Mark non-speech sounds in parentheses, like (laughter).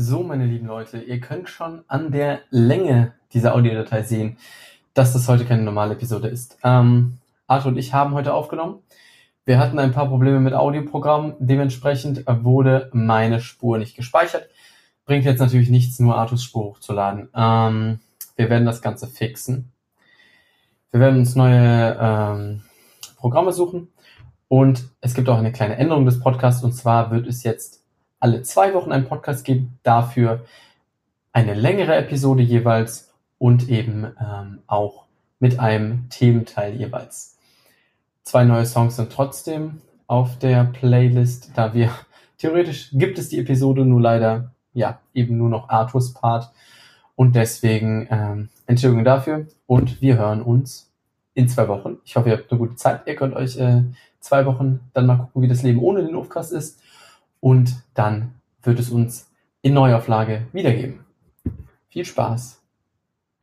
So, meine lieben Leute, ihr könnt schon an der Länge dieser Audiodatei sehen, dass das heute keine normale Episode ist. Ähm, Arthur und ich haben heute aufgenommen. Wir hatten ein paar Probleme mit Audioprogrammen. Dementsprechend wurde meine Spur nicht gespeichert. Bringt jetzt natürlich nichts, nur Arthurs Spur hochzuladen. Ähm, wir werden das Ganze fixen. Wir werden uns neue ähm, Programme suchen. Und es gibt auch eine kleine Änderung des Podcasts. Und zwar wird es jetzt alle zwei Wochen einen Podcast geben, dafür eine längere Episode jeweils und eben ähm, auch mit einem Thementeil jeweils. Zwei neue Songs sind trotzdem auf der Playlist, da wir (laughs) theoretisch gibt es die Episode nur leider ja eben nur noch Arthurs Part und deswegen ähm, Entschuldigung dafür und wir hören uns in zwei Wochen. Ich hoffe, ihr habt eine gute Zeit. Ihr könnt euch äh, zwei Wochen dann mal gucken, wie das Leben ohne den Aufkast ist und dann wird es uns in Neuauflage wiedergeben. Viel Spaß!